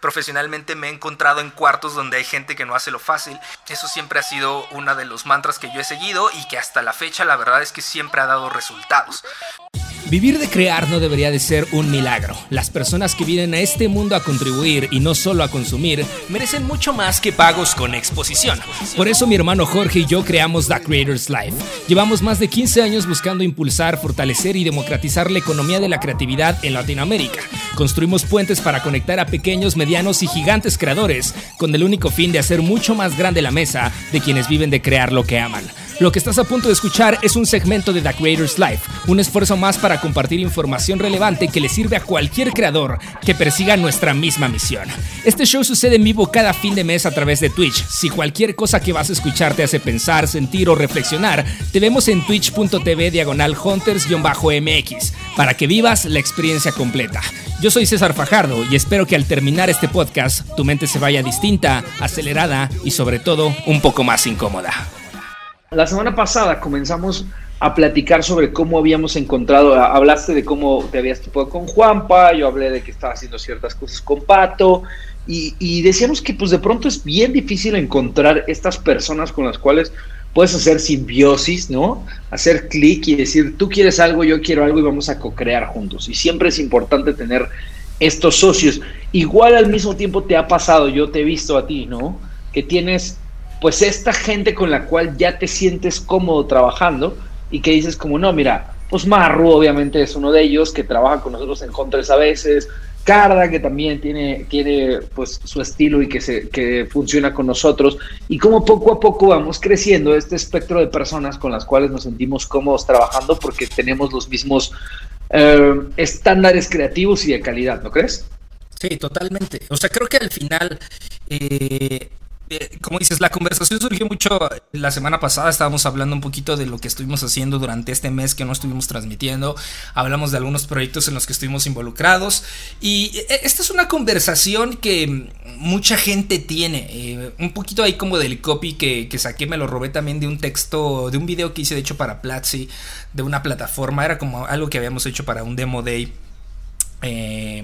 profesionalmente me he encontrado en cuartos donde hay gente que no hace lo fácil. Eso siempre ha sido uno de los mantras que yo he seguido y que hasta la fecha la verdad es que siempre ha dado resultados. Vivir de crear no debería de ser un milagro. Las personas que vienen a este mundo a contribuir y no solo a consumir merecen mucho más que pagos con exposición. Por eso mi hermano Jorge y yo creamos The Creators Life. Llevamos más de 15 años buscando impulsar, fortalecer y democratizar la economía de la creatividad en Latinoamérica. Construimos puentes para conectar a pequeños, medianos y gigantes creadores con el único fin de hacer mucho más grande la mesa de quienes viven de crear lo que aman. Lo que estás a punto de escuchar es un segmento de The Creators Life, un esfuerzo más para compartir información relevante que le sirve a cualquier creador que persiga nuestra misma misión. Este show sucede en vivo cada fin de mes a través de Twitch. Si cualquier cosa que vas a escuchar te hace pensar, sentir o reflexionar, te vemos en twitch.tv diagonal hunters-mx para que vivas la experiencia completa. Yo soy César Fajardo y espero que al terminar este podcast tu mente se vaya distinta, acelerada y sobre todo un poco más incómoda. La semana pasada comenzamos a platicar sobre cómo habíamos encontrado, hablaste de cómo te habías topado con Juanpa, yo hablé de que estaba haciendo ciertas cosas con Pato, y, decíamos que pues de pronto es bien difícil encontrar estas personas con las cuales puedes hacer simbiosis, ¿no? Hacer clic y decir, tú quieres algo, yo quiero algo y vamos a co-crear juntos. Y siempre es importante tener estos socios. Igual al mismo tiempo te ha pasado, yo te he visto a ti, ¿no? Que tienes pues esta gente con la cual ya te sientes cómodo trabajando y que dices como, no, mira, pues Marru obviamente es uno de ellos que trabaja con nosotros en Contras a veces, Carda que también tiene, tiene pues su estilo y que, se, que funciona con nosotros y como poco a poco vamos creciendo este espectro de personas con las cuales nos sentimos cómodos trabajando porque tenemos los mismos eh, estándares creativos y de calidad, ¿no crees? Sí, totalmente. O sea, creo que al final eh, eh, como dices, la conversación surgió mucho la semana pasada, estábamos hablando un poquito de lo que estuvimos haciendo durante este mes que no estuvimos transmitiendo, hablamos de algunos proyectos en los que estuvimos involucrados y eh, esta es una conversación que mucha gente tiene, eh, un poquito ahí como del copy que, que, saqué, me lo robé también de un texto, de un video que hice de hecho para Platzi, de una plataforma, era como algo que habíamos hecho para un demo day. Eh,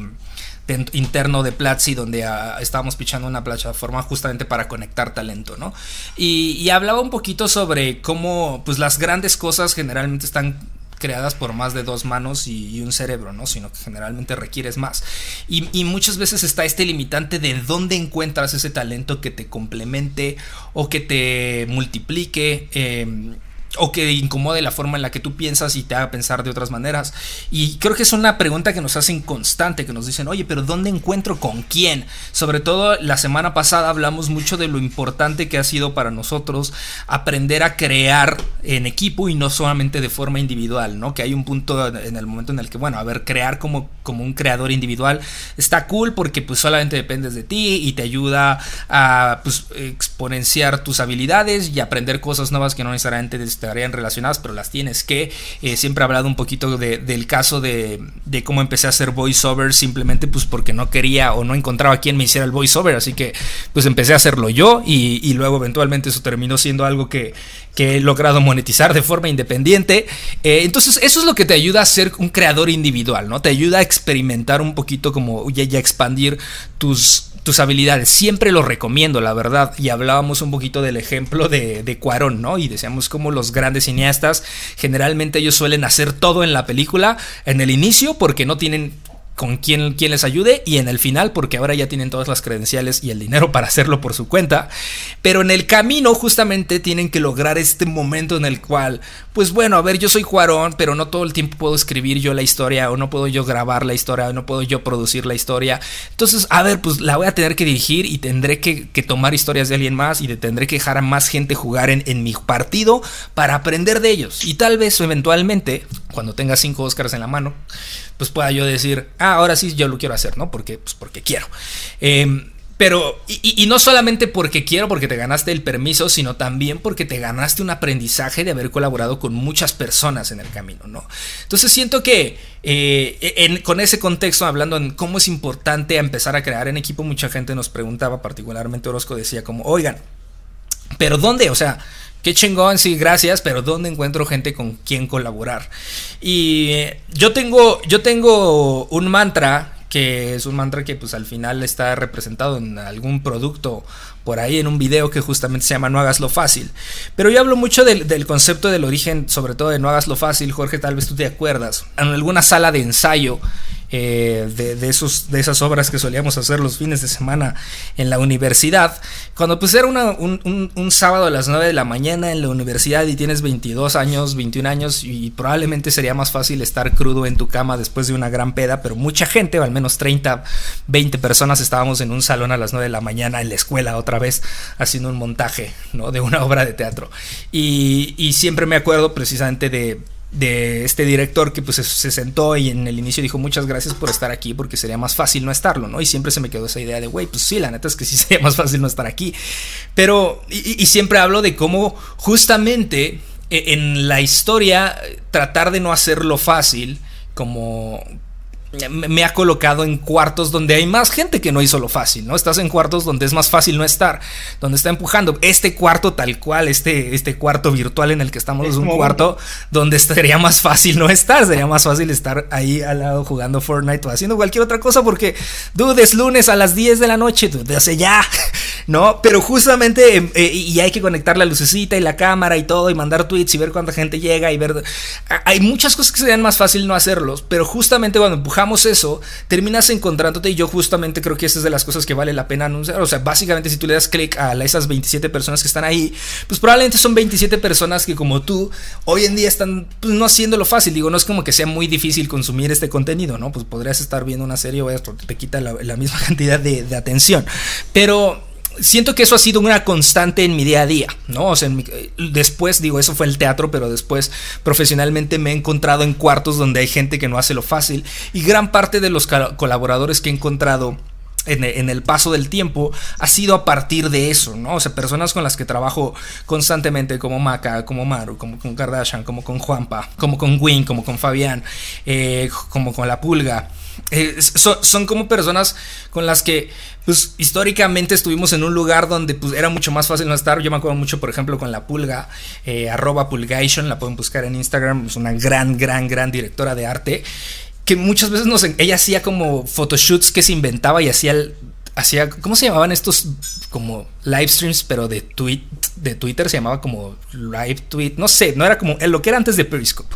interno de Platzi donde ah, estábamos pichando una plataforma justamente para conectar talento, ¿no? Y, hablaba un poquito sobre cómo pues las grandes cosas generalmente están creadas por más de dos manos y, un cerebro, ¿no? Sino que generalmente requieres más. Y, muchas veces está este limitante de dónde encuentras ese talento que te complemente o que te multiplique. Em, o que incomode la forma en la que tú piensas y te haga pensar de otras maneras. Y creo que es una pregunta que nos hacen constante, que nos dicen, oye, pero ¿dónde encuentro con quién? Sobre todo la semana pasada hablamos mucho de lo importante que ha sido para nosotros aprender a crear en equipo y no solamente de forma individual, ¿no? Que hay un punto en el momento en el que, bueno, a ver, crear como, como un creador individual está cool porque pues solamente dependes de ti y te ayuda a pues, exponenciar tus habilidades y aprender cosas nuevas que no necesariamente estarían relacionadas, pero las tienes que. Eh, siempre he hablado un poquito del caso de, cómo empecé a hacer voiceover simplemente pues porque no quería o no encontraba quien me hiciera el voiceover, así que pues empecé a hacerlo yo y, luego eventualmente eso terminó siendo algo que, que he logrado monetizar de forma independiente. Eh, entonces, eso es lo que te ayuda a ser un creador individual, ¿no? Te ayuda a experimentar un poquito como ya, ya expandir tus, tus habilidades. Siempre lo recomiendo, la verdad. Y hablábamos un poquito del ejemplo de, de Cuarón, ¿no? Y decíamos como los grandes cineastas, generalmente ellos suelen hacer todo en la película en el inicio porque no tienen con quien, quien, les ayude y en el final porque ahora ya tienen todas las credenciales y el dinero para hacerlo por su cuenta. Pero en el camino justamente tienen que lograr este momento en el cual, pues bueno, a ver, yo soy Juarón, pero no todo el tiempo puedo escribir yo la historia o no puedo yo grabar la historia o no puedo yo producir la historia. Entonces, a ver, pues la voy a tener que dirigir y tendré que, tomar historias de alguien más y tendré que dejar a más gente jugar en, en mi partido para aprender de ellos. Y tal vez eventualmente, cuando tenga cinco Oscars en la mano, pues pueda yo decir, ah, ahora sí yo lo quiero hacer, ¿no? Porque, pues porque quiero. Em, pero, y, no solamente porque quiero, porque te ganaste el permiso, sino también porque te ganaste un aprendizaje de haber colaborado con muchas personas en el camino, ¿no? Entonces siento que eh, con ese contexto, hablando en cómo es importante empezar a crear en equipo, mucha gente nos preguntaba, particularmente Orozco decía como, oigan, pero ¿dónde? O sea, qué chingón, sí, gracias, pero ¿dónde encuentro gente con quien colaborar? Y yo tengo, yo tengo un mantra que es un mantra que pues al final está representado en algún producto por ahí en un video que justamente se llama No hagas lo fácil. Pero yo hablo mucho del, del, concepto del origen, sobre todo de No hagas lo fácil, Jorge, tal vez tú te acuerdas, en alguna sala de ensayo eh, de, esos, de esas obras que solíamos hacer los fines de semana en la universidad. Cuando pues era un, sábado a las 9 de la mañana en la universidad y tienes 22 años, 21 años y probablemente sería más fácil estar crudo en tu cama después de una gran peda, pero mucha gente, o al menos 30, 20 personas estábamos en un salón a las 9 de la mañana en la escuela otra vez haciendo un montaje ¿no? de una obra de teatro. y siempre me acuerdo precisamente de de este director que pues se sentó y en el inicio dijo muchas gracias por estar aquí porque sería más fácil no estarlo, ¿no? Y siempre se me quedó esa idea de, güey, pues sí, la neta es que sí sería más fácil no estar aquí. Pero, y, y siempre hablo de cómo justamente e, en la historia tratar de no hacerlo fácil, como, me ha colocado en cuartos donde hay más gente que no hizo lo fácil, ¿no? Estás en cuartos donde es más fácil no estar, donde está empujando. Este cuarto tal cual, este, este cuarto virtual en el que estamos es un cuarto donde estaría más fácil no estar, sería más fácil estar ahí al lado jugando Fortnite o haciendo cualquier otra cosa porque, dude, es lunes a las 10 de la noche, dude, hace ya, ¿no? Pero justamente, em, eh, y hay que conectar la lucecita y la cámara y todo y mandar tweets y ver cuánta gente llega y ver... Hay muchas cosas que serían más fácil no hacerlos, pero justamente cuando empujamos eso, terminas encontrándote y yo justamente creo que esa es de las cosas que vale la pena anunciar. O sea, básicamente si tú le das clic a esas 27 personas que están ahí, pues probablemente son 27 personas que como tú hoy en día están pues, no haciéndolo fácil. Digo, no es como que sea muy difícil consumir este contenido, ¿no? Pues podrías estar viendo una serie o esto, te quita la, misma cantidad de atención. Pero siento que eso ha sido una constante en mi día a día, ¿no? O sea, después, digo, eso fue el teatro, pero después profesionalmente me he encontrado en cuartos donde hay gente que no hace lo fácil y gran parte de los colaboradores que he encontrado en, el paso del tiempo ha sido a partir de eso, ¿no? O sea, personas con las que trabajo constantemente, como Maca, como Maru, como con Kardashian, como con Juanpa, como con Win, como con Fabián, eh, como con La Pulga. Eh, son, como personas con las que, pues, históricamente estuvimos en un lugar donde, pues, era mucho más fácil no estar. Yo me acuerdo mucho, por ejemplo, con la Pulga, eh, arroba Pulgation, la pueden buscar en Instagram, es una gran, gran, gran directora de arte que muchas veces nos, ella hacía como photoshoots que se inventaba y hacía hacía, ¿cómo se llamaban estos como live streams, pero de tweet, de Twitter se llamaba como live tweet, no sé, no era como lo que era antes de Periscope.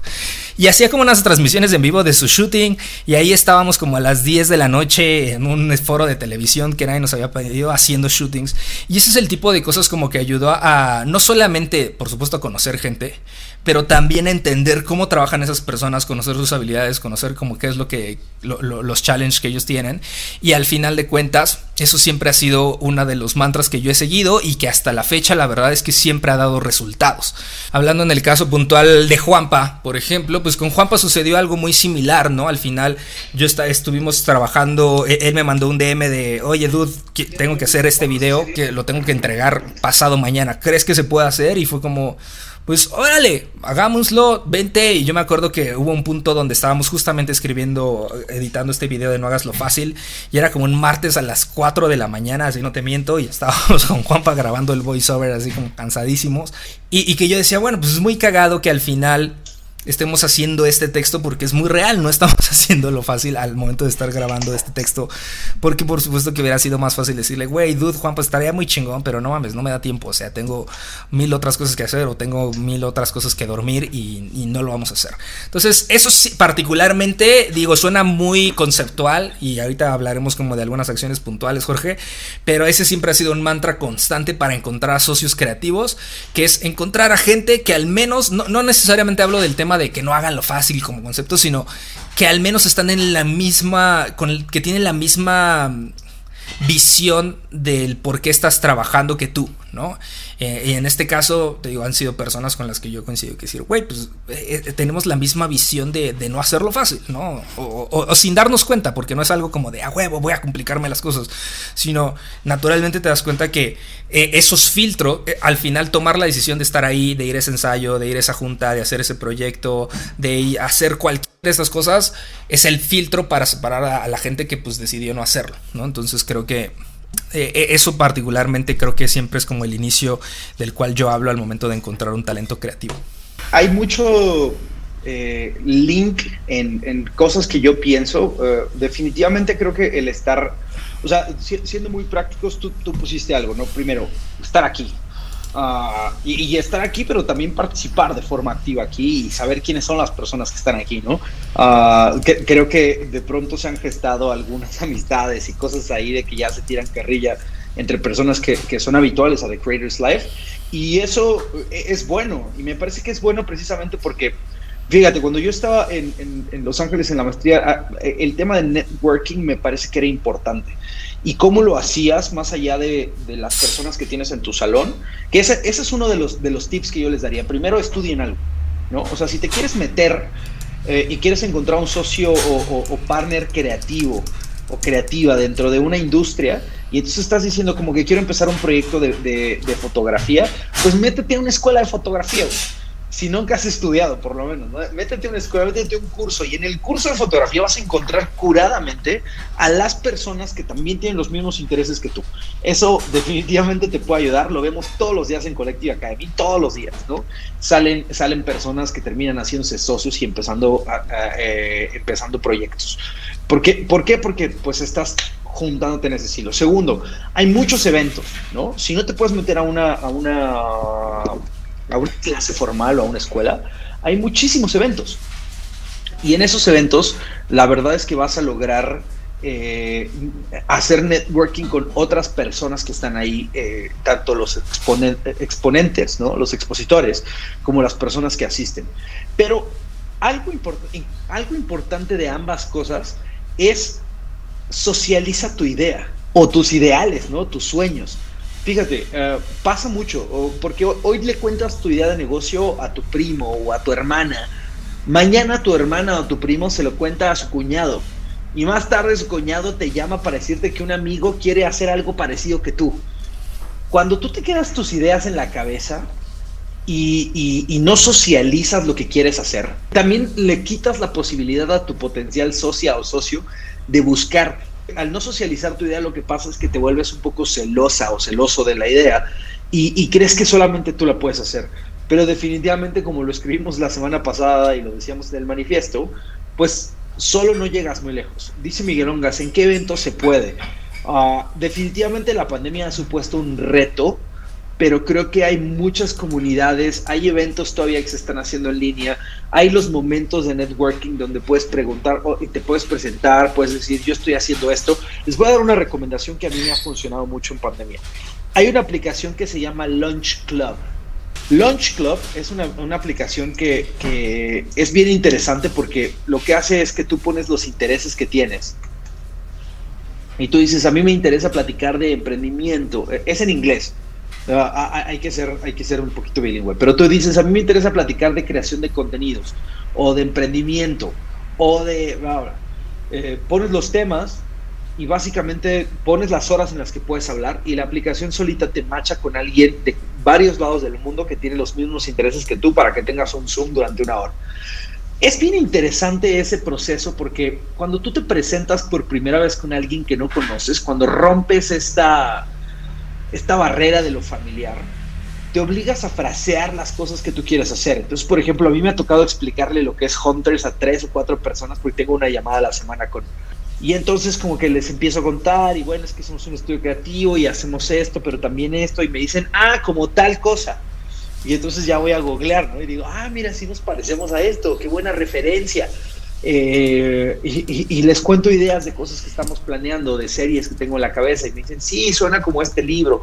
Y hacía como unas transmisiones en vivo de su shooting y ahí estábamos como a las 10 de la noche en un foro de televisión que nadie nos había pedido haciendo shootings. Y ese es el tipo de cosas como que ayudó a no solamente, por supuesto, a conocer gente, pero también entender cómo trabajan esas personas, conocer sus habilidades, conocer como qué es lo que los challenges que ellos tienen y al final de cuentas eso siempre ha sido una de los mantras que yo he seguido y que hasta la fecha la verdad es que siempre ha dado resultados. Hablando en el caso puntual de Juanpa, por ejemplo, pues con Juanpa sucedió algo muy similar, ¿no? Al final yo está, estuvimos trabajando, e, él me mandó un DM de, oye dude, tengo que hacer este video, que lo tengo que entregar pasado mañana, ¿crees que se puede hacer? Y fue como pues órale, hagámoslo, vente. Y yo me acuerdo que hubo un punto donde estábamos justamente escribiendo, editando este video de No hagas lo fácil. Y era como un martes a las 4 de la mañana, así no te miento. Y estábamos con Juanpa grabando el voiceover así como cansadísimos. Y, y que yo decía, bueno, pues es muy cagado que al final estemos haciendo este texto porque es muy real, no estamos haciendo lo fácil al momento de estar grabando este texto, porque por supuesto que hubiera sido más fácil decirle, güey, dude, Juan, pues estaría muy chingón, pero no mames, no me da tiempo, o sea, tengo mil otras cosas que hacer o tengo mil otras cosas que dormir y, no lo vamos a hacer. Entonces, eso sí, particularmente, digo, suena muy conceptual y ahorita hablaremos como de algunas acciones puntuales, Jorge, pero ese siempre ha sido un mantra constante para encontrar socios creativos, que es encontrar a gente que al menos, no, no necesariamente hablo del tema, de que no hagan lo fácil como concepto, sino que al menos están en la misma, con que tienen la misma visión del por qué estás trabajando que tú, ¿no? Eh, y en este caso, te digo, han sido personas con las que yo coincido que decir, güey, pues eh, eh, tenemos la misma visión de, no hacerlo fácil, ¿no? O, sin darnos cuenta, porque no es algo como de, a huevo, voy a complicarme las cosas, sino naturalmente te das cuenta que esos filtros, al final tomar la decisión de estar ahí, de ir a ese ensayo, de ir a esa junta, de hacer ese proyecto, de hacer cualquier de estas cosas, es el filtro para separar a, la gente que pues decidió no hacerlo, ¿no? Entonces creo que eh, eh, eso particularmente creo que siempre es como el inicio del cual yo hablo al momento de encontrar un talento creativo. Hay mucho eh, link en, cosas que yo pienso. Definitivamente creo que el estar, o sea, siendo muy prácticos, tú, tú pusiste algo, ¿no? Primero, estar aquí, Ah, y, estar aquí, pero también participar de forma activa aquí y saber quiénes son las personas que están aquí, ¿no? Ah, creo que de pronto se han gestado algunas amistades y cosas ahí de que ya se tiran carrilla entre personas que, que son habituales a The Creators Life y eso es bueno y me parece que es bueno precisamente porque Fíjate, cuando yo estaba en, en, Los Ángeles en la maestría, ah, el tema de networking me parece que era importante y cómo lo hacías más allá de, las personas que tienes en tu salón, que ese, ese, es uno de los, de los tips que yo les daría. Primero, estudien algo, ¿no? O sea, si te quieres meter eh, y quieres encontrar un socio o, partner creativo o creativa dentro de una industria, y entonces estás diciendo como que quiero empezar un proyecto de, de fotografía, pues métete a una escuela de fotografía si nunca has estudiado, por lo menos, métete a una escuela, métete a un curso y en el curso de fotografía vas a encontrar curadamente a las personas que también tienen los mismos intereses que tú. Eso definitivamente te puede ayudar, lo vemos todos los días en Collective Academy, todos los días, ¿no? Salen, salen personas que terminan haciéndose socios y empezando, eh, empezando proyectos. ¿Por qué? ¿Por qué? Porque pues estás juntándote en ese estilo. Segundo, hay muchos eventos, ¿no? Si no te puedes meter a una, a una a una clase formal o a una escuela, hay muchísimos eventos. Y en esos eventos, la verdad es que vas a lograr eh, hacer networking con otras personas que están ahí, eh, tanto los exponentes, ¿no? los expositores, como las personas que asisten. Pero algo, algo importante de ambas cosas es socializa tu idea o tus ideales, ¿no? tus sueños. Fíjate, eh, pasa mucho, porque hoy le cuentas tu idea de negocio a tu primo o a tu hermana. Mañana tu hermana o tu primo se lo cuenta a su cuñado. Y más tarde su cuñado te llama para decirte que un amigo quiere hacer algo parecido que tú. Cuando tú te quedas tus ideas en la cabeza y, y no socializas lo que quieres hacer, también le quitas la posibilidad a tu potencial socia o socio de buscar al no socializar tu idea, lo que pasa es que te vuelves un poco celosa o celoso de la idea y, crees que solamente tú la puedes hacer. Pero definitivamente, como lo escribimos la semana pasada y lo decíamos en el manifiesto, pues solo no llegas muy lejos. Dice Miguel Ongas, ¿en qué evento se puede? Ah, definitivamente la pandemia ha supuesto un reto pero creo que hay muchas comunidades, hay eventos todavía que se están haciendo en línea, hay los momentos de networking donde puedes preguntar y te puedes presentar, puedes decir, yo estoy haciendo esto. Les voy a dar una recomendación que a mí me ha funcionado mucho en pandemia. Hay una aplicación que se llama Launch Club. Launch Club es una, una aplicación que, que es bien interesante porque lo que hace es que tú pones los intereses que tienes y tú dices, a mí me interesa platicar de emprendimiento, es en inglés, hay, que ser, hay que ser un poquito bilingüe. Pero tú dices, a mí me interesa platicar de creación de contenidos, o de emprendimiento, o de... Eh, pones los temas y básicamente pones las horas en las que puedes hablar y la aplicación solita te macha con alguien de varios lados del mundo que tiene los mismos intereses que tú para que tengas un Zoom durante una hora. Es bien interesante ese proceso porque cuando tú te presentas por primera vez con alguien que no conoces, cuando rompes esta, esta barrera de lo familiar, te obligas a frasear las cosas que tú quieres hacer. Entonces, por ejemplo, a mí me ha tocado explicarle lo que es Hunters a tres o cuatro personas porque tengo una llamada a la semana con... Y entonces como que les empiezo a contar y bueno, es que somos un estudio creativo y hacemos esto, pero también esto y me dicen, ah, como tal cosa. Y entonces ya voy a googlear, ¿no? Y digo, ah, mira, si nos parecemos a esto, qué buena referencia. Eh, y, les cuento ideas de cosas que estamos planeando, de series que tengo en la cabeza, y me dicen, sí, suena como este libro.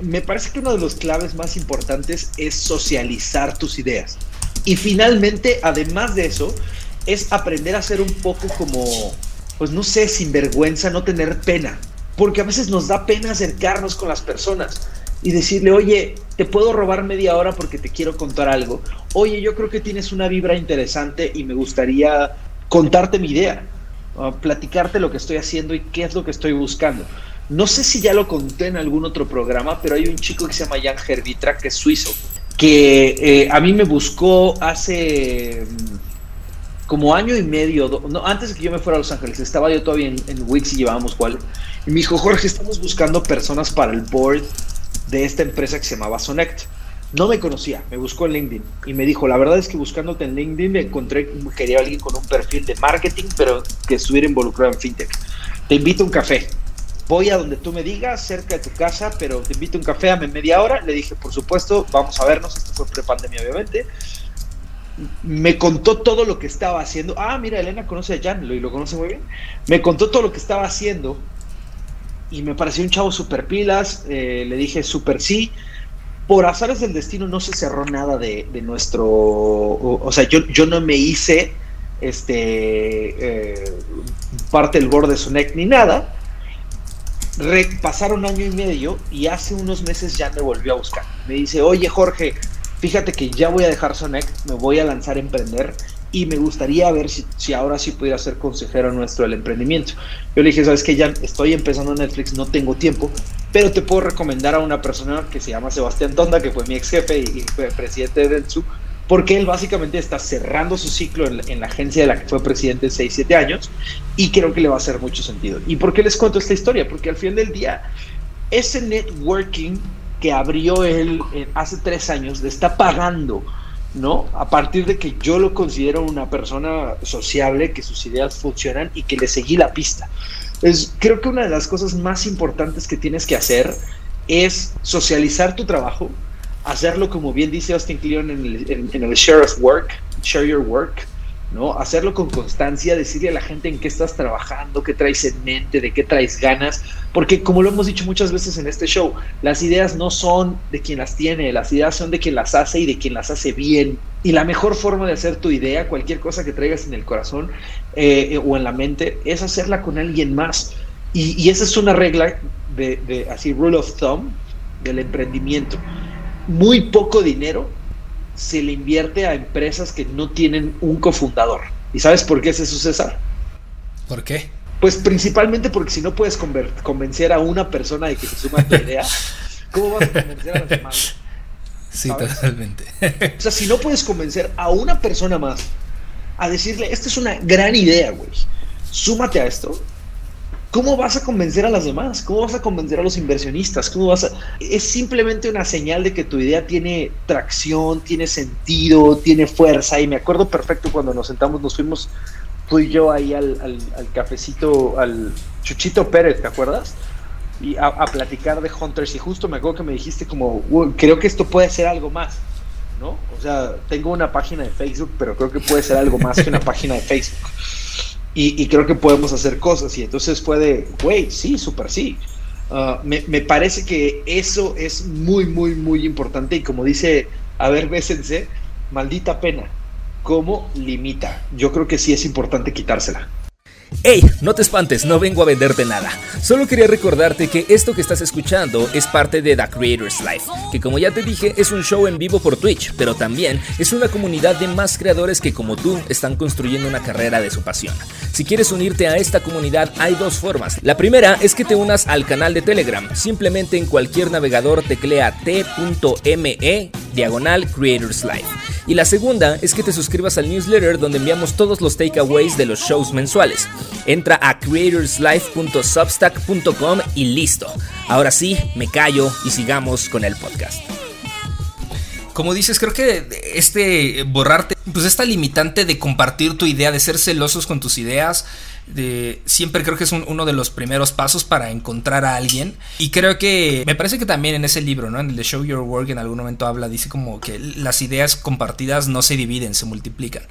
Me parece que uno de los claves más importantes es socializar tus ideas. Y finalmente, además de eso, es aprender a ser un poco como, pues no sé, sin vergüenza, no tener pena. Porque a veces nos da pena acercarnos con las personas y decirle, oye, te puedo robar media hora porque te quiero contar algo. Oye, yo creo que tienes una vibra interesante y me gustaría contarte mi idea, platicarte lo que estoy haciendo y qué es lo que estoy buscando. No sé si ya lo conté en algún otro programa, pero hay un chico que se llama Jan Herbitra, que es suizo, que eh, a mí me buscó hace mm, como año y medio, antes de que yo me fuera a Los Ángeles, estaba yo todavía en, en Wix y llevábamos cuál. Y me dijo, Jorge, estamos buscando personas para el board de esta empresa que se llamaba Sonect. No me conocía, me buscó en LinkedIn y me dijo, la verdad es que buscándote en LinkedIn me encontré, quería alguien con un perfil de marketing, pero que estuviera involucrado en fintech. Te invito a un café. Voy a donde tú me digas, cerca de tu casa, pero te invito a un café a media hora. Le dije, por supuesto, vamos a vernos. Esto fue pre-pandemia, obviamente. Me contó todo lo que estaba haciendo. Ah, mira, Elena conoce a Jan y lo conoce muy bien. Me contó todo lo que estaba haciendo y me pareció un chavo super pilas. Eh, le dije super sí por azares del destino no se cerró nada de, nuestro, o, sea, yo, yo no me hice este eh, parte del board de Sonec ni nada. pasaron año y medio y hace unos meses ya me volvió a buscar. Me dice, oye Jorge, fíjate que ya voy a dejar Sonec, me voy a lanzar a emprender y me gustaría ver si, ahora sí pudiera ser consejero nuestro del emprendimiento. Yo le dije, sabes que ya estoy empezando Netflix, no tengo tiempo, pero te puedo recomendar a una persona que se llama Sebastián Tonda, que fue mi ex jefe y, fue presidente de Dentsu, porque él básicamente está cerrando su ciclo en, la agencia de la que fue presidente 6-7 años y creo que le va a hacer mucho sentido. ¿Y por qué les cuento esta historia? Porque al fin del día, ese networking que abrió él eh, hace tres años le está pagando ¿no? A partir de que yo lo considero una persona sociable, que sus ideas funcionan y que le seguí la pista. Es, creo que una de las cosas más importantes que tienes que hacer es socializar tu trabajo, hacerlo como bien dice Austin Kleon en el, en el Share of Work, Share Your Work, ¿no? Hacerlo con constancia, decirle a la gente en qué estás trabajando, qué traes en mente, de qué traes ganas, porque como lo hemos dicho muchas veces en este show, las ideas no son de quien las tiene, las ideas son de quien las hace y de quien las hace bien. Y la mejor forma de hacer tu idea, cualquier cosa que traigas en el corazón eh, o en la mente, es hacerla con alguien más. Y, esa es una regla de, de, así, rule of thumb del emprendimiento. Muy poco dinero se le invierte a empresas que no tienen un cofundador. ¿Y sabes por qué es eso, César? ¿Por qué? Pues principalmente porque si no puedes convencer a una persona de que se suma a tu idea, ¿cómo vas a convencer a los demás? Sí, totalmente. O sea, si no puedes convencer a una persona más a decirle, esta es una gran idea, güey, súmate a esto, ¿Cómo vas a convencer a las demás? ¿Cómo vas a convencer a los inversionistas? ¿Cómo vas a... Es simplemente una señal de que tu idea tiene tracción, tiene sentido, tiene fuerza. Y me acuerdo perfecto cuando nos sentamos, nos fuimos tú y yo ahí al, cafecito, al Chuchito Pérez, ¿te acuerdas? Y a, platicar de Hunters. Y justo me acuerdo que me dijiste como, creo que esto puede ser algo más. ¿no? O sea, tengo una página de Facebook, pero creo que puede ser algo más que una página de Facebook y, creo que podemos hacer cosas. Y entonces puede, güey, sí, súper sí. Ah, me, parece que eso es muy, muy, muy importante. Y como dice, a ver, bésense, maldita pena. ¿Cómo limita? Yo creo que sí es importante quitársela. Hey, no te espantes, no vengo a venderte nada. Solo quería recordarte que esto que estás escuchando es parte de The Creators Life, que como ya te dije es un show en vivo por Twitch, pero también es una comunidad de más creadores que como tú están construyendo una carrera de su pasión. Si quieres unirte a esta comunidad hay dos formas. La primera es que te unas al canal de Telegram. Simplemente en cualquier navegador teclea t.me diagonal Creators Life. Y la segunda es que te suscribas al newsletter donde enviamos todos los takeaways de los shows mensuales. Entra a creatorslife.substack.com y listo. Ahora sí, me callo y sigamos con el podcast. Como dices, creo que este borrarte, pues esta limitante de compartir tu idea, de ser celosos con tus ideas, siempre creo que es uno de los primeros pasos para encontrar a alguien. Y creo que me parece que también en ese libro, ¿no? En el de Show Your Work, en algún momento habla, dice como que las ideas compartidas no se dividen, se multiplican.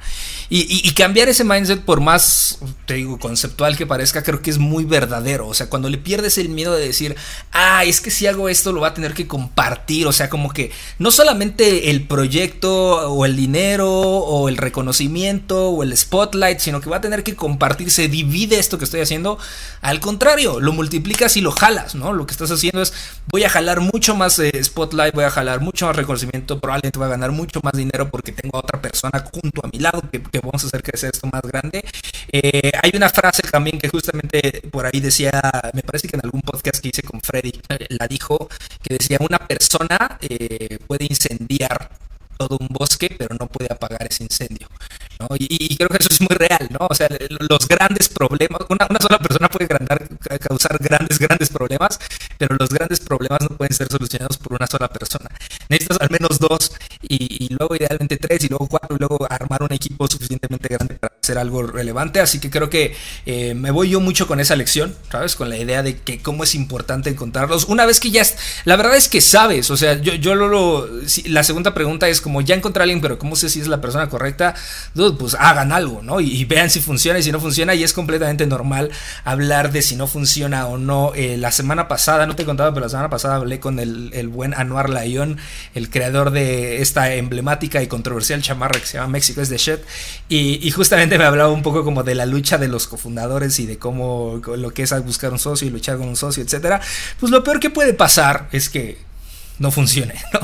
Y, cambiar ese mindset, por más, te digo, conceptual que parezca, creo que es muy verdadero. O sea, cuando le pierdes el miedo de decir, ah, es que si hago esto lo va a tener que compartir. O sea, como que no solamente el proyecto o el dinero o el reconocimiento o el spotlight, sino que va a tener que compartirse divide esto que estoy haciendo. Al contrario, lo multiplicas y lo jalas, ¿no? Lo que estás haciendo es, voy a jalar mucho más eh, spotlight, voy a jalar mucho más reconocimiento, probablemente voy a ganar mucho más dinero porque tengo a otra persona junto a mi lado que, vamos a hacer crecer esto más grande. Eh, hay una frase también que justamente por ahí decía, me parece que en algún podcast que hice con Freddy eh, la dijo, que decía, una persona puede incendiar todo un bosque, pero no puede apagar ese incendio. Y, creo que eso es muy real, ¿no? O sea, los grandes problemas, una, sola persona puede causar grandes, grandes problemas, pero los grandes problemas no pueden ser solucionados por una sola persona. necesitas al menos dos y, luego idealmente tres y luego cuatro y luego armar un equipo suficientemente grande para hacer algo relevante. Así que creo que eh, me voy yo mucho con esa lección, ¿sabes? Con la idea de que cómo es importante encontrarlos. Una vez que ya, la verdad es que sabes, o sea, yo, yo lo, la segunda pregunta es como ya encontré a alguien, pero ¿cómo sé si es la persona correcta? pues hagan algo, ¿no? Y, vean si funciona y si no funciona y es completamente normal hablar de si no funciona o no. Eh, la semana pasada, no te he contado, pero la semana pasada hablé con el, el buen Anuar Layón, el creador de esta emblemática y controversial chamarra que se llama México es de shit. Y, justamente me hablaba un poco como de la lucha de los cofundadores y de cómo lo que es buscar un socio y luchar con un socio, etcétera. Pues lo peor que puede pasar es que no funcione, ¿no?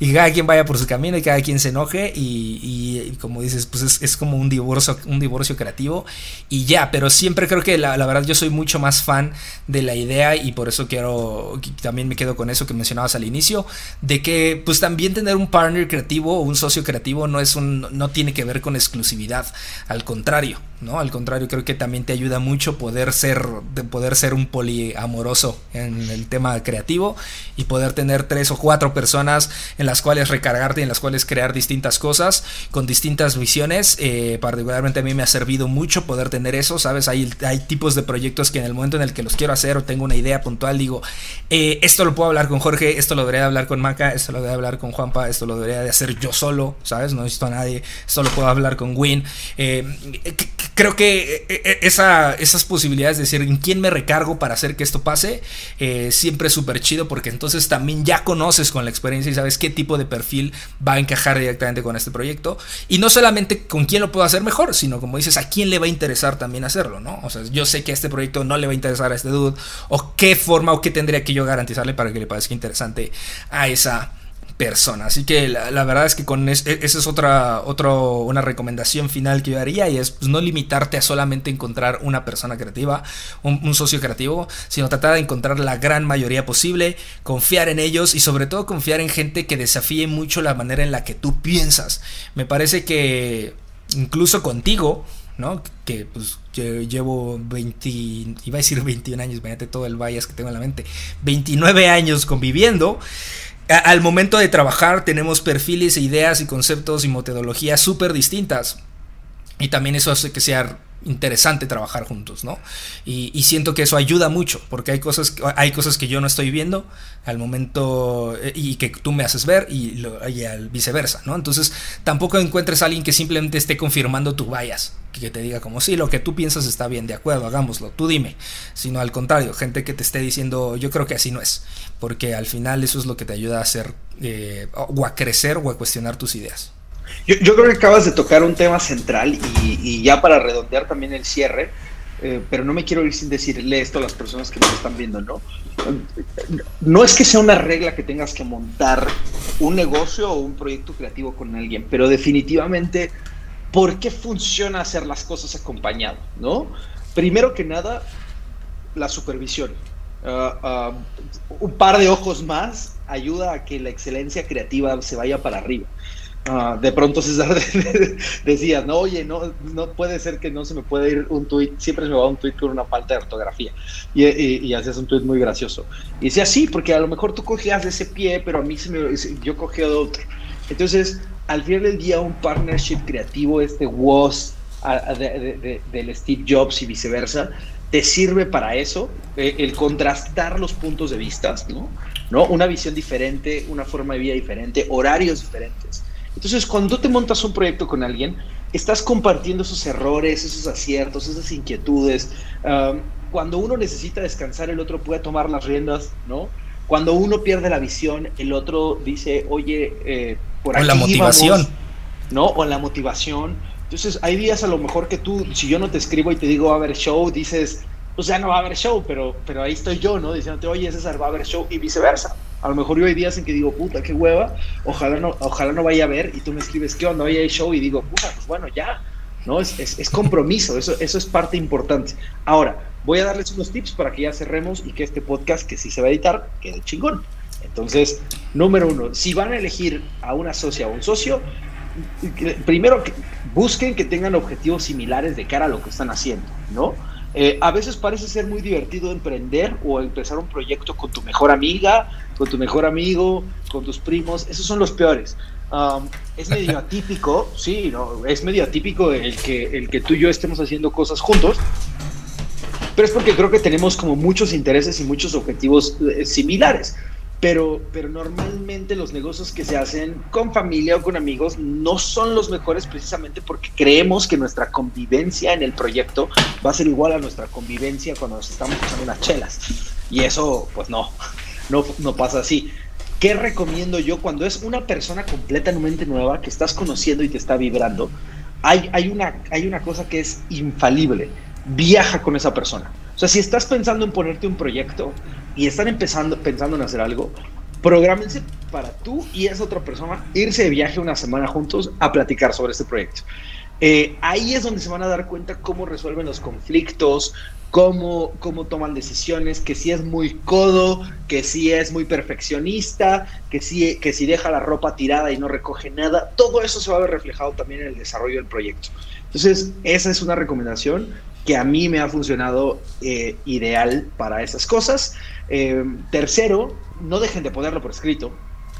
Y cada quien vaya por su camino y cada quien se enoje y, como dices, pues es, como un divorcio, un divorcio creativo y ya, pero siempre creo que la, verdad yo soy mucho más fan de la idea y por eso quiero, también me quedo con eso que mencionabas al inicio, de que pues también tener un partner creativo o un socio creativo no es un, no tiene que ver con exclusividad, al contrario, ¿no? Al contrario, creo que también te ayuda mucho poder ser, de poder ser un poliamoroso en el tema creativo y poder tener tres cuatro personas en las cuales recargarte y en las cuales crear distintas cosas con distintas visiones. Eh, particularmente a mí me ha servido mucho poder tener eso, ¿sabes? Hay, hay tipos de proyectos que en el momento en el que los quiero hacer o tengo una idea puntual, digo, eh, esto lo puedo hablar con Jorge, esto lo debería hablar con Maca, esto lo debería hablar con Juanpa, esto lo debería de hacer yo solo, ¿sabes? No necesito a nadie, esto lo puedo hablar con Win. Eh, creo que esa, esas posibilidades de decir en quién me recargo para hacer que esto pase, siempre es súper chido porque entonces también ya conozco con la experiencia y sabes qué tipo de perfil va a encajar directamente con este proyecto. Y no solamente con quién lo puedo hacer mejor, sino como dices, a quién le va a interesar también hacerlo, ¿no? O sea, yo sé que a este proyecto no le va a interesar a este dude, o qué forma o qué tendría que yo garantizarle para que le parezca interesante a esa persona. Así que la, verdad es que con esa es otra, una recomendación final que yo haría y es pues, no limitarte a solamente encontrar una persona creativa, un, socio creativo, sino tratar de encontrar la gran mayoría posible, confiar en ellos y sobre todo confiar en gente que desafíe mucho la manera en la que tú piensas. Me parece que incluso contigo, ¿no? Que pues llevo 20, iba a decir 21 años, imagínate todo el bias que tengo en la mente, 29 años conviviendo al momento de trabajar tenemos perfiles, e ideas y conceptos y metodologías súper distintas. Y también eso hace que sea interesante trabajar juntos, ¿no? Y, siento que eso ayuda mucho, porque hay cosas, hay cosas que yo no estoy viendo al momento eh, y que tú me haces ver y, al viceversa, ¿no? Entonces tampoco encuentres a alguien que simplemente esté confirmando tu bias, que te diga como, sí, lo que tú piensas está bien, de acuerdo, hagámoslo, tú dime, sino al contrario, gente que te esté diciendo, yo creo que así no es, porque al final eso es lo que te ayuda a hacer, eh, o a crecer o a cuestionar tus ideas. Yo, creo que acabas de tocar un tema central y, ya para redondear también el cierre, eh, pero no me quiero ir sin decirle esto a las personas que nos están viendo, ¿no? No es que sea una regla que tengas que montar un negocio o un proyecto creativo con alguien, pero definitivamente, ¿por qué funciona hacer las cosas acompañado, ¿no? Primero que nada, la supervisión. Ah, ah, un par de ojos más ayuda a que la excelencia creativa se vaya para arriba. Ah, de pronto César decía, no, oye, no, no puede ser que no se me pueda ir un tuit, siempre se me va un tuit con una falta de ortografía. Y, y, hacías un tuit muy gracioso. Y decía, sí, porque a lo mejor tú cogías de ese pie, pero a mí se me, yo cogía de otro. Entonces, al final del día, un partnership creativo, este WOS del Steve Jobs y viceversa, te sirve para eso, eh, el contrastar los puntos de vista, ¿no? ¿no? Una visión diferente, una forma de vida diferente, horarios diferentes. Entonces, cuando te montas un proyecto con alguien, estás compartiendo esos errores, esos aciertos, esas inquietudes. cuando uno necesita descansar, el otro puede tomar las riendas, ¿no? Cuando uno pierde la visión, el otro dice, oye, eh, por aquí. O la motivación. ¿No? O la motivación. Entonces, hay días a lo mejor que tú, si yo no te escribo y te digo va a haber show, dices, pues ya no va a haber show, pero, pero ahí estoy yo, ¿no? Diciéndote, oye, César, va a haber show y viceversa. A lo mejor yo hay días en que digo, puta, qué hueva, ojalá no, ojalá no vaya a ver y tú me escribes, ¿qué onda? Hoy hay show y digo, puta, pues bueno, ya, ¿no? Es, es, compromiso, eso, eso es parte importante. Ahora, voy a darles unos tips para que ya cerremos y que este podcast, que sí se va a editar, quede chingón. Entonces, número uno, si van a elegir a una socia o un socio, primero busquen que tengan objetivos similares de cara a lo que están haciendo, ¿no? Eh, a veces parece ser muy divertido emprender o empezar un proyecto con tu mejor amiga, con tu mejor amigo, con tus primos. Esos son los peores. Um, es medio atípico, sí, no, es medio atípico el que, el que tú y yo estemos haciendo cosas juntos, pero es porque creo que tenemos como muchos intereses y muchos objetivos eh, similares. Pero, pero normalmente los negocios que se hacen con familia o con amigos no son los mejores precisamente porque creemos que nuestra convivencia en el proyecto va a ser igual a nuestra convivencia cuando nos estamos echando unas chelas. Y eso, pues no, no, no pasa así. ¿Qué recomiendo yo cuando es una persona completamente nueva que estás conociendo y te está vibrando? Hay, hay, una, hay una cosa que es infalible. Viaja con esa persona. O sea, si estás pensando en ponerte un proyecto, y están empezando, pensando en hacer algo, prográmense para tú y esa otra persona irse de viaje una semana juntos a platicar sobre este proyecto. Eh, ahí es donde se van a dar cuenta cómo resuelven los conflictos, cómo, cómo toman decisiones, que si es muy codo, que si es muy perfeccionista, que si, que si deja la ropa tirada y no recoge nada. Todo eso se va a ver reflejado también en el desarrollo del proyecto. Entonces, esa es una recomendación que a mí me ha funcionado eh, ideal para esas cosas. Eh, tercero, no dejen de ponerlo por escrito.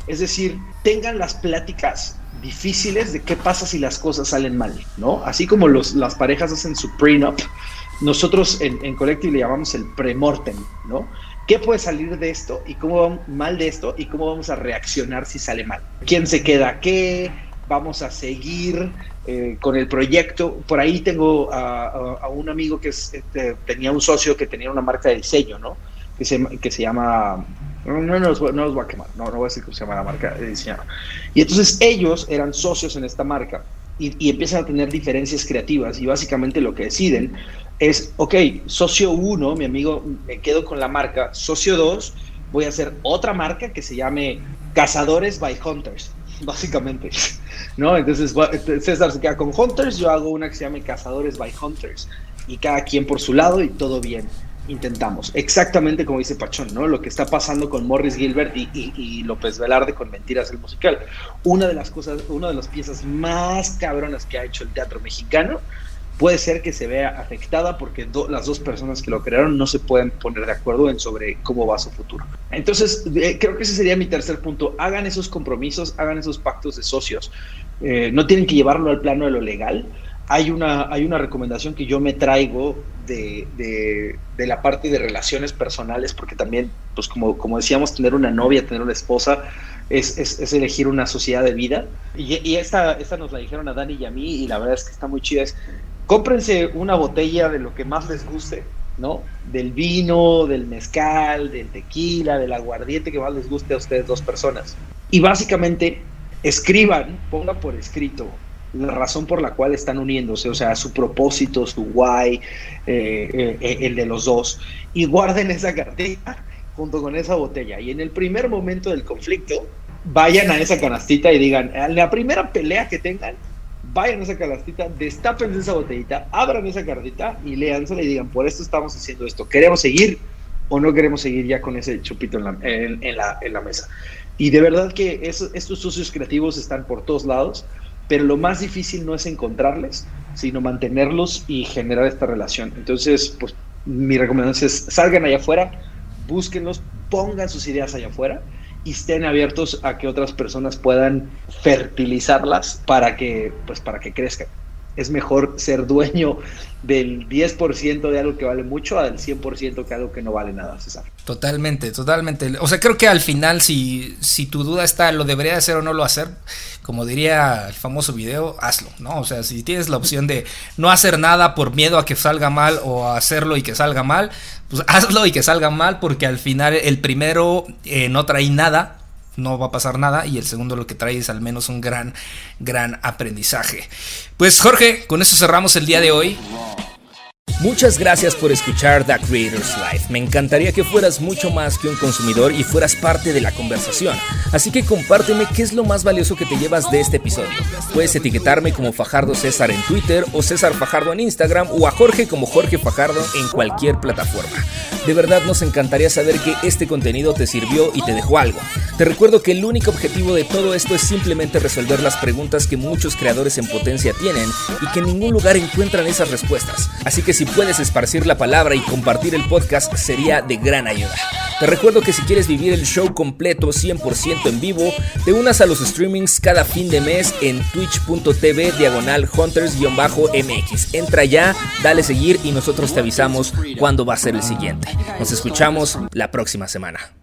Es decir, tengan las pláticas difíciles de qué pasa si las cosas salen mal, ¿no? Así como los, las parejas hacen su prenup, nosotros en, en Collective le llamamos el premortem, ¿no? ¿Qué puede salir de esto y cómo mal de esto y cómo vamos a reaccionar si sale mal? ¿Quién se queda qué? ¿Vamos a seguir eh, con el proyecto? Por ahí tengo a, un amigo que este, tenía un socio que tenía una marca de diseño, ¿no? que se, que se llama no, no, los, no, voy a quemar, no, no voy a decir cómo se llama la marca de diseño. Y entonces ellos eran socios en esta marca y, empiezan a tener diferencias creativas y básicamente lo que deciden es, ok, socio 1, mi amigo, me quedo con la marca, socio 2, voy a hacer otra marca que se llame Cazadores by Hunters, básicamente, ¿no? Entonces César se queda con Hunters, yo hago una que se llame Cazadores by Hunters y cada quien por su lado y todo bien intentamos. Exactamente como dice Pachón, ¿no? Lo que está pasando con Morris Gilbert y, López Velarde con Mentiras el musical. Una de las cosas, una de las piezas más cabronas que ha hecho el teatro mexicano puede ser que se vea afectada porque las dos personas que lo crearon no se pueden poner de acuerdo en sobre cómo va su futuro. Entonces, creo que ese sería mi tercer punto. Hagan esos compromisos, hagan esos pactos de socios. Eh, no tienen que llevarlo al plano de lo legal, hay una, hay una recomendación que yo me traigo de, de, la parte de relaciones personales, porque también, pues como, como decíamos, tener una novia, tener una esposa, es, es, es elegir una sociedad de vida. Y, y, esta, esta nos la dijeron a Dani y a mí, y la verdad es que está muy chida. Es, cómprense una botella de lo que más les guste, ¿no? Del vino, del mezcal, del tequila, del aguardiente que más les guste a ustedes dos personas. Y básicamente escriban, pongan por escrito la razón por la cual están uniéndose, o sea, su propósito, su why, eh, eh, el de los dos, y guarden esa cartita junto con esa botella. Y en el primer momento del conflicto, vayan a esa canastita y digan, en la primera pelea que tengan, vayan a esa canastita, destapen esa botellita, abran esa cartita y léansela y digan, por esto estamos haciendo esto, ¿queremos seguir o no queremos seguir ya con ese chupito en la, mesa? Y de verdad que estos socios creativos están por todos lados pero lo más difícil no es encontrarles, sino mantenerlos y generar esta relación. Entonces, pues mi recomendación es salgan allá afuera, búsquenlos, pongan sus ideas allá afuera y estén abiertos a que otras personas puedan fertilizarlas para que, pues, para que crezcan. Es mejor ser dueño del 10% de algo que vale mucho al 100% que algo que no vale nada, César. Totalmente, totalmente. O sea, creo que al final, si, si tu duda está, ¿lo debería hacer o no lo hacer? Como diría el famoso video, hazlo, ¿no? O sea, si tienes la opción de no hacer nada por miedo a que salga mal o hacerlo y que salga mal, pues hazlo y que salga mal porque al final el primero eh, no trae nada, no va a pasar nada y el segundo lo que trae es al menos un gran, gran aprendizaje. Pues Jorge, con eso cerramos el día de hoy. Muchas gracias por escuchar The Creators Life. Me encantaría que fueras mucho más que un consumidor y fueras parte de la conversación. Así que compárteme qué es lo más valioso que te llevas de este episodio. Puedes etiquetarme como Fajardo César en Twitter o César Fajardo en Instagram o a Jorge como Jorge Fajardo en cualquier plataforma. De verdad nos encantaría saber que este contenido te sirvió y te dejó algo. Te recuerdo que el único objetivo de todo esto es simplemente resolver las preguntas que muchos creadores en potencia tienen y que en ningún lugar encuentran esas respuestas. Así que si puedes esparcir la palabra y compartir el podcast sería de gran ayuda. Te recuerdo que si quieres vivir el show completo 100% en vivo, te unas a los streamings cada fin de mes en twitch.tv diagonal hunters-mx. Entra ya, dale seguir y nosotros te avisamos cuándo va a ser el siguiente. Nos escuchamos la próxima semana.